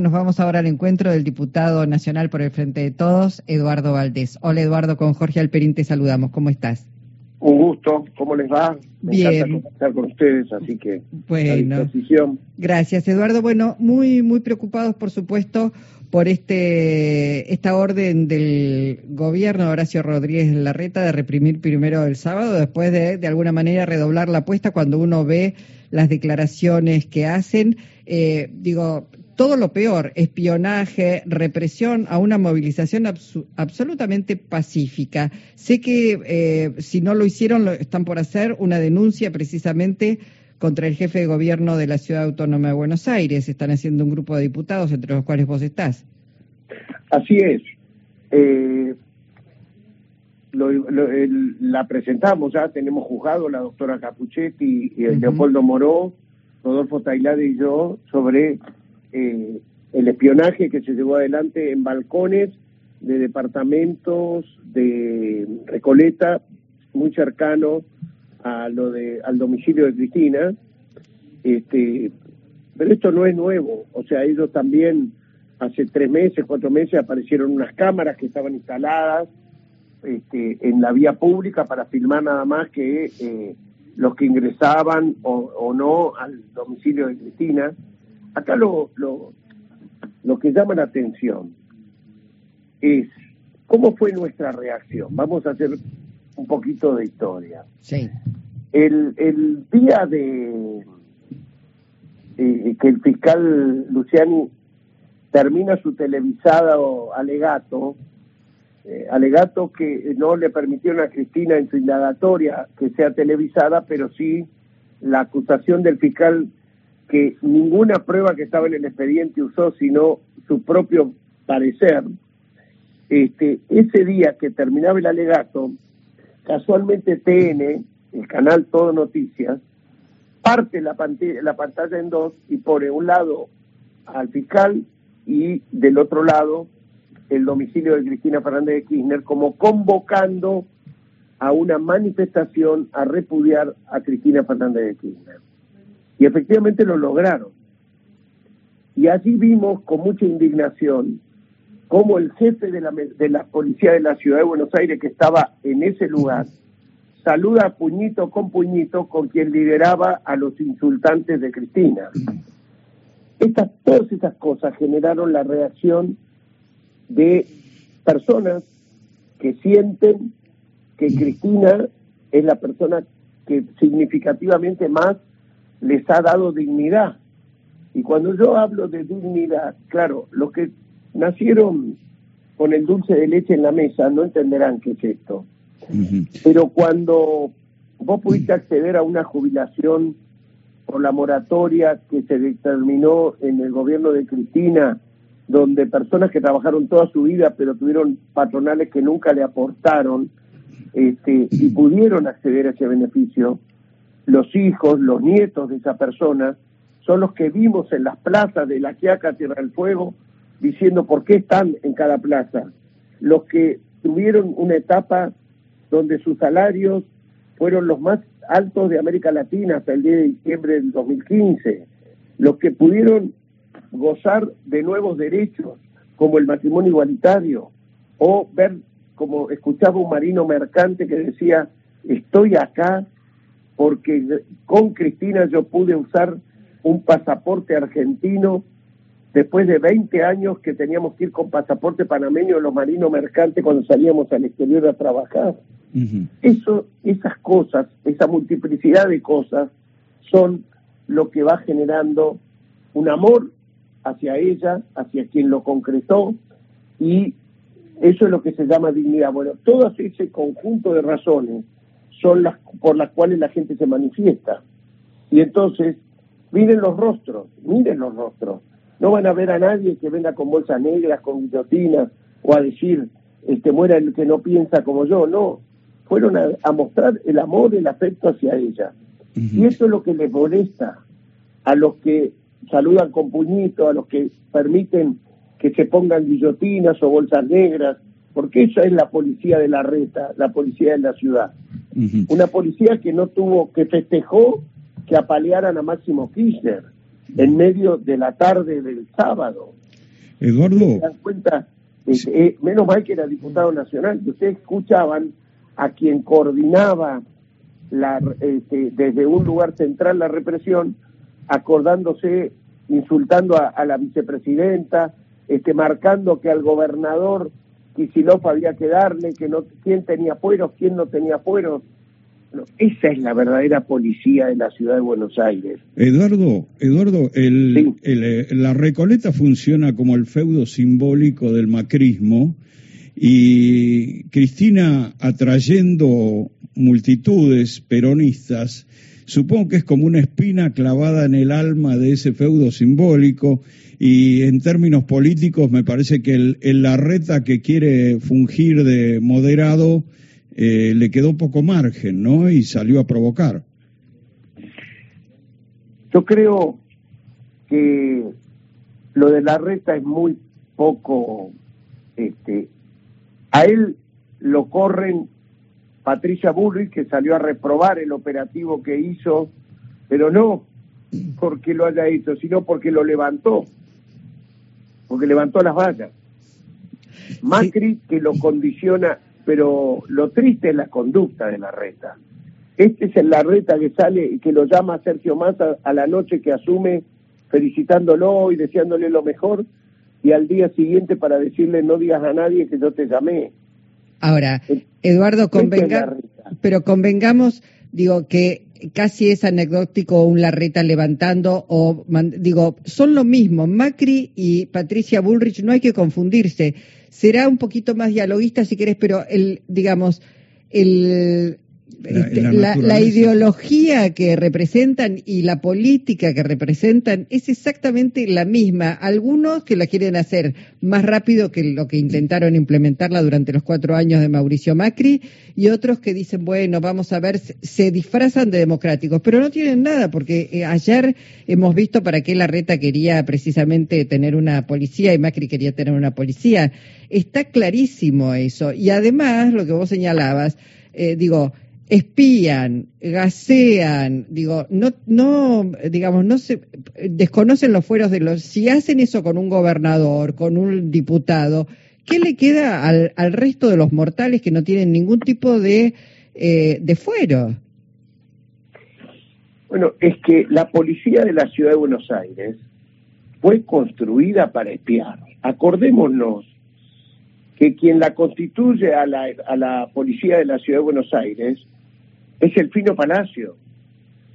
Nos vamos ahora al encuentro del diputado nacional por el Frente de Todos, Eduardo Valdés. Hola Eduardo, con Jorge Alperín te saludamos. ¿Cómo estás? Un gusto, ¿cómo les va? Me Bien. encanta con ustedes, así que bueno, Gracias, Eduardo. Bueno, muy muy preocupados, por supuesto, por este esta orden del gobierno de Horacio Rodríguez Larreta de reprimir primero el sábado, después de de alguna manera redoblar la apuesta cuando uno ve las declaraciones que hacen. Eh, digo, todo lo peor, espionaje, represión a una movilización absolutamente pacífica. Sé que eh, si no lo hicieron, lo están por hacer una denuncia precisamente contra el jefe de gobierno de la Ciudad Autónoma de Buenos Aires. Están haciendo un grupo de diputados, entre los cuales vos estás. Así es. Eh, la presentamos ya, tenemos juzgado la doctora Capuchetti y el Leopoldo Moró, Rodolfo Tailade y yo sobre eh, el espionaje que se llevó adelante en balcones de departamentos de Recoleta, muy cercano a lo de al domicilio de Cristina. Este, pero esto no es nuevo, o sea, ellos también hace tres meses, cuatro meses aparecieron unas cámaras que estaban instaladas este, en la vía pública para filmar nada más que eh, los que ingresaban o, o no al domicilio de Cristina. Acá lo, lo, lo que llama la atención es cómo fue nuestra reacción. Vamos a hacer un poquito de historia. Sí. El, el día de eh, que el fiscal Luciani termina su televisado alegato, eh, alegato que no le permitieron a Cristina en su indagatoria que sea televisada, pero sí la acusación del fiscal que ninguna prueba que estaba en el expediente usó, sino su propio parecer, este, ese día que terminaba el alegato, casualmente TN, el canal Todo Noticias, parte la, pantalla, la pantalla en dos y pone un lado al fiscal y del otro lado el domicilio de Cristina Fernández de Kirchner como convocando a una manifestación a repudiar a Cristina Fernández de Kirchner. Y efectivamente lo lograron. Y allí vimos con mucha indignación cómo el jefe de la, de la policía de la ciudad de Buenos Aires, que estaba en ese lugar, saluda puñito con puñito con quien lideraba a los insultantes de Cristina. Estas, todas esas cosas generaron la reacción de personas que sienten que Cristina es la persona que significativamente más les ha dado dignidad. Y cuando yo hablo de dignidad, claro, los que nacieron con el dulce de leche en la mesa no entenderán qué es esto. Pero cuando vos pudiste acceder a una jubilación por la moratoria que se determinó en el gobierno de Cristina, donde personas que trabajaron toda su vida pero tuvieron patronales que nunca le aportaron este, y pudieron acceder a ese beneficio, los hijos, los nietos de esa persona, son los que vimos en las plazas de la Quiaca Tierra del Fuego diciendo por qué están en cada plaza. Los que tuvieron una etapa donde sus salarios fueron los más altos de América Latina hasta el 10 de diciembre del 2015. Los que pudieron gozar de nuevos derechos como el matrimonio igualitario o ver como escuchaba un marino mercante que decía estoy acá porque con Cristina yo pude usar un pasaporte argentino después de 20 años que teníamos que ir con pasaporte panameño los marinos mercantes cuando salíamos al exterior a trabajar. Eso, esas cosas, esa multiplicidad de cosas son lo que va generando un amor hacia ella, hacia quien lo concretó, y eso es lo que se llama dignidad. Bueno, todo ese conjunto de razones son las por las cuales la gente se manifiesta. Y entonces, miren los rostros, miren los rostros. No van a ver a nadie que venga con bolsas negras, con guillotinas, o a decir, este, muera el que no piensa como yo. No, fueron a, mostrar el amor, el afecto hacia ella. Y eso es lo que les molesta a los que saludan con puñito, a los que permiten que se pongan guillotinas o bolsas negras, porque esa es la policía de la reta, la policía de la ciudad. Una policía que no tuvo, que festejó que apalearan a Máximo Kirchner en medio de la tarde del sábado. Eduardo. ¿Se cuenta? Este, eh, menos mal que era diputado nacional, que ustedes escuchaban a quien coordinaba la, este, desde un lugar central la represión, acordándose, insultando a, la vicepresidenta, este, marcando que al gobernador Kicillof había que darle, que no, quién tenía fueros, quién no tenía fueros. esa es la verdadera policía de la ciudad de Buenos Aires. Eduardo, Eduardo, el, eh, la Recoleta funciona como el feudo simbólico del macrismo y Cristina atrayendo multitudes peronistas, supongo que es como una espina clavada en el alma de ese feudo simbólico y en términos políticos me parece que el, Larreta que quiere fungir de moderado eh, le quedó poco margen, ¿no? Y salió a provocar. Yo creo que lo de Larreta es muy poco, este, a él lo corren Patricia Bullrich, que salió a reprobar el operativo que hizo, pero no porque lo haya hecho, sino porque lo levantó, porque levantó las vallas. Macri que lo condiciona, pero lo triste es la conducta de la reta. Este es el reta que sale y que lo llama Sergio Massa a la noche que asume felicitándolo y deseándole lo mejor y al día siguiente para decirle no digas a nadie que yo te llamé. Ahora, Eduardo, convenga, pero convengamos, digo, que casi es anecdótico un Larreta levantando o, digo, son lo mismo. Macri y Patricia Bullrich no hay que confundirse. Será un poquito más dialoguista si querés, pero el, digamos, el, la, ideología que representan y la política que representan es exactamente la misma. Algunos que la quieren hacer más rápido que lo que intentaron implementarla durante los cuatro años de Mauricio Macri y otros que dicen, bueno, vamos a ver, se disfrazan de democráticos, pero no tienen nada porque eh, ayer hemos visto para qué la reta quería precisamente tener una policía y Macri quería tener una policía. Está clarísimo eso. Y además, lo que vos señalabas, eh, digo, espían, gasean, digo, no, no, digamos, no se desconocen los fueros de los. Si hacen eso con un gobernador, con un diputado, ¿qué le queda al, al resto de los mortales que no tienen ningún tipo de, eh, de fuero? Bueno, es que la policía de la ciudad de Buenos Aires fue construida para espiar. Acordémonos que quien la constituye a la, a la policía de la ciudad de Buenos Aires es el Fino Palacio,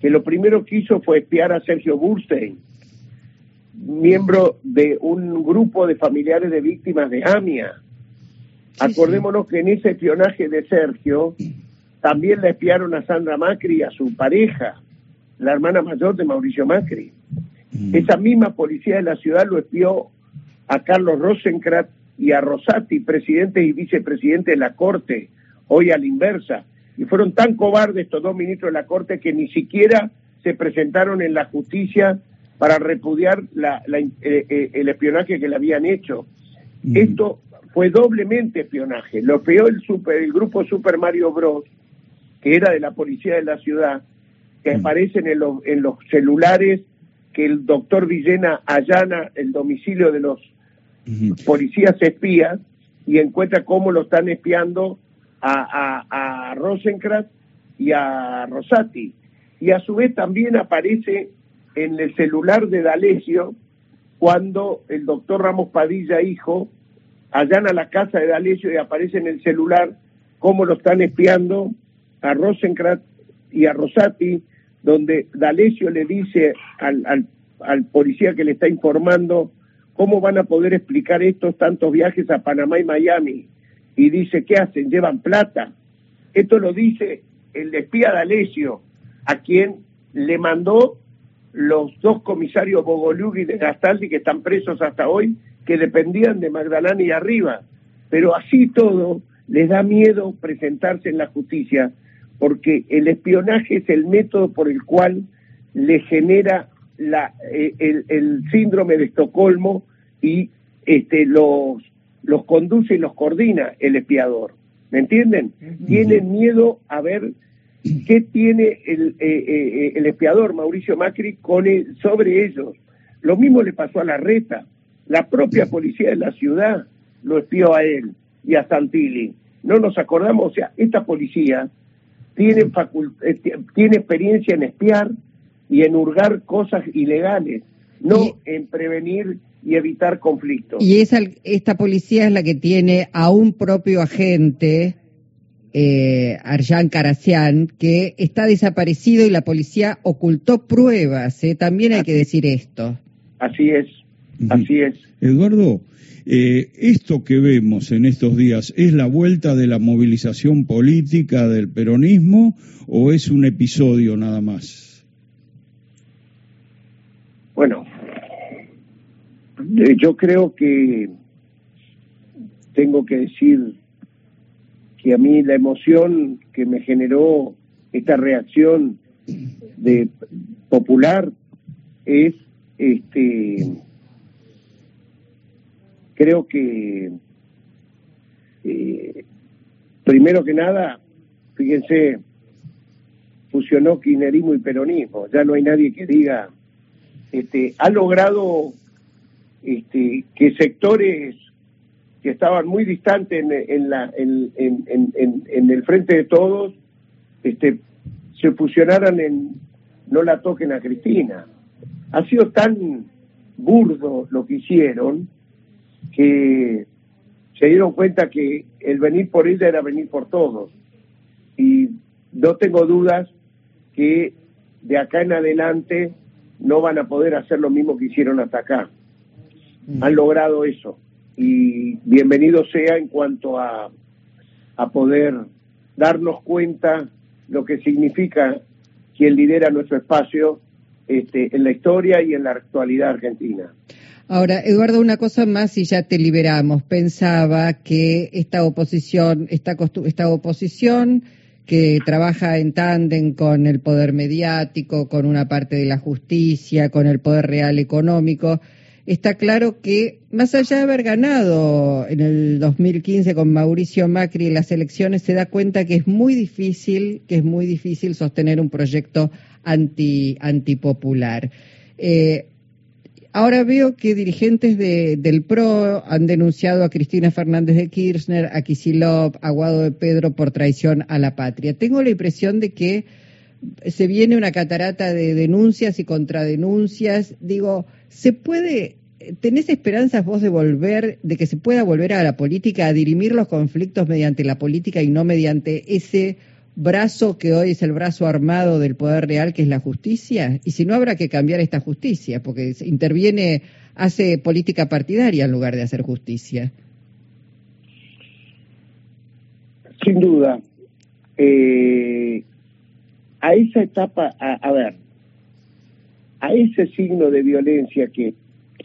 que lo primero que hizo fue espiar a Sergio Burstein, miembro de un grupo de familiares de víctimas de AMIA. Acordémonos que en ese espionaje de Sergio también le espiaron a Sandra Macri y a su pareja, la hermana mayor de Mauricio Macri. Mm. Esa misma policía de la ciudad lo espió a Carlos Rosenkrantz y a Rosati, presidente y vicepresidente de la Corte, hoy a la inversa y fueron tan cobardes estos dos ministros de la Corte que ni siquiera se presentaron en la justicia para repudiar eh, eh, el espionaje que le habían hecho. Esto fue doblemente espionaje. Lo peor el, super, el grupo Super Mario Bros, que era de la policía de la ciudad, que aparecen en, los, en los celulares que el doctor Villena allana el domicilio de los policías espías y encuentra cómo lo están espiando a, a, a Rosenkrantz y a Rosati. Y a su vez también aparece en el celular de D'Alessio cuando el doctor Ramos Padilla, hijo, allana la casa de D'Alessio y aparece en el celular cómo lo están espiando a Rosenkrantz y a Rosati, donde D'Alessio le dice al, al, al policía que le está informando cómo van a poder explicar estos tantos viajes a Panamá y Miami y dice, ¿qué hacen? Llevan plata. Esto lo dice el espía D'Alessio, a quien le mandó los dos comisarios Bogolug y de Gastaldi que están presos hasta hoy, que dependían de Magdalena y arriba. Pero así todo les da miedo presentarse en la justicia, porque el espionaje es el método por el cual le genera eh, el, el, síndrome de Estocolmo y este, los los conduce y los coordina el espiador. ¿Me entienden? Tienen miedo a ver qué tiene el, eh, eh, el espiador Mauricio Macri con sobre ellos. Lo mismo le pasó a la reta. La propia policía de la ciudad lo espió a él y a Santilli. No nos acordamos, o sea, esta policía tiene, eh, tiene experiencia en espiar y en hurgar cosas ilegales, no en prevenir y evitar conflictos. Y esa, esta policía es la que tiene a un propio agente, eh, Arjan Karacian, que está desaparecido y la policía ocultó pruebas. ¿eh? También hay que decir esto. Así es, así es. Eduardo, eh, esto que vemos en estos días, ¿es la vuelta de la movilización política del peronismo o es un episodio nada más? Bueno, yo creo que tengo que decir que a mí la emoción que me generó esta reacción de popular es este creo que eh, primero que nada, fíjense, fusionó kirchnerismo y peronismo. Ya no hay nadie que diga, este, ha logrado este, que sectores que estaban muy distantes en, la, en, en, el frente de todos, este, se fusionaran en no la toquen a Cristina. Ha sido tan burdo lo que hicieron que se dieron cuenta que el venir por ella era venir por todos. Y no tengo dudas que de acá en adelante no van a poder hacer lo mismo que hicieron hasta acá. Mm. Han logrado eso. Y bienvenido sea en cuanto a, a poder darnos cuenta lo que significa quien lidera nuestro espacio este, en la historia y en la actualidad argentina. Ahora, Eduardo, una cosa más y ya te liberamos. Pensaba que esta oposición, esta, esta oposición que trabaja en tándem con el poder mediático, con una parte de la justicia, con el poder real económico, está claro que más allá de haber ganado en el 2015 con Mauricio Macri las elecciones, se da cuenta que es muy difícil, que es muy difícil sostener un proyecto anti antipopular. Eh, Ahora veo que dirigentes del PRO han denunciado a Cristina Fernández de Kirchner, a Kisilov, a Guado de Pedro por traición a la patria. Tengo la impresión de que se viene una catarata de denuncias y contradenuncias. Digo, ¿se puede, tenés esperanzas vos de volver, de que se pueda volver a la política, a dirimir los conflictos mediante la política y no mediante ese brazo que hoy es el brazo armado del poder real, que es la justicia? Y si no, habrá que cambiar esta justicia, porque interviene, hace política partidaria en lugar de hacer justicia. Sin duda. Eh, a esa etapa, a, ver, a ese signo de violencia que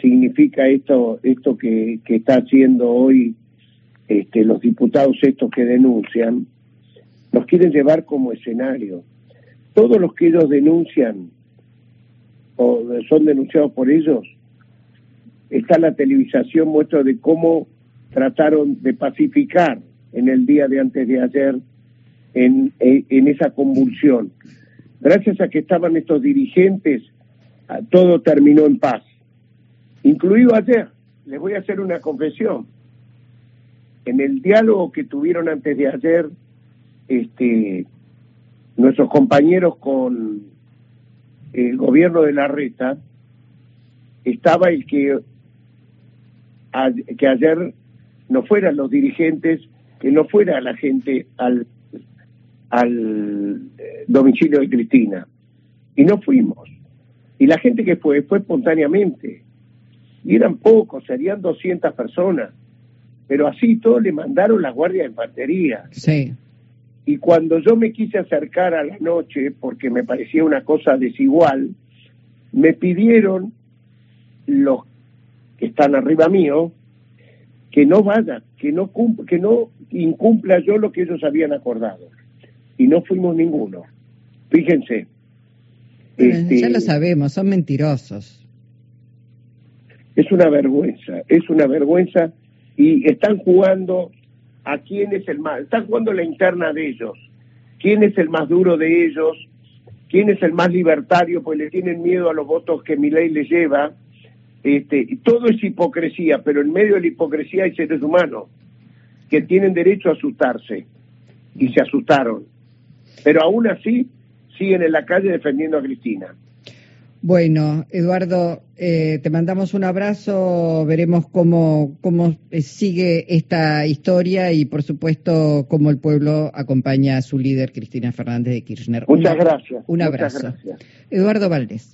significa esto, esto que, que está haciendo hoy este, los diputados estos que denuncian, nos quieren llevar como escenario. Todos los que ellos denuncian o son denunciados por ellos, está la televisación muestra de cómo trataron de pacificar en el día de antes de ayer en, en esa convulsión. Gracias a que estaban estos dirigentes, todo terminó en paz. Incluido ayer, les voy a hacer una confesión. En el diálogo que tuvieron antes de ayer este, nuestros compañeros con el gobierno de la reta, estaba el que, que ayer no fueran los dirigentes, que no fuera la gente al, al eh, domicilio de Cristina. Y no fuimos. Y la gente que fue, fue espontáneamente. Y eran pocos, serían 200 personas. Pero así todo le mandaron la guardia de infantería. Sí. Y cuando yo me quise acercar a la noche, porque me parecía una cosa desigual, me pidieron los que están arriba mío que no vaya, que no, que no incumpla yo lo que ellos habían acordado. Y no fuimos ninguno. Fíjense. Este, ya lo sabemos, son mentirosos. Es una vergüenza, es una vergüenza y están jugando a quién es el más, están jugando la interna de ellos, quién es el más duro de ellos, quién es el más libertario, pues le tienen miedo a los votos que mi ley les lleva, Este, todo es hipocresía, pero en medio de la hipocresía hay seres humanos que tienen derecho a asustarse y se asustaron. Pero aún así siguen en la calle defendiendo a Cristina. Bueno, Eduardo, eh, te mandamos un abrazo, veremos cómo, cómo eh, sigue esta historia y, por supuesto, cómo el pueblo acompaña a su líder, Cristina Fernández de Kirchner. Muchas gracias. Un abrazo. Eduardo Valdés.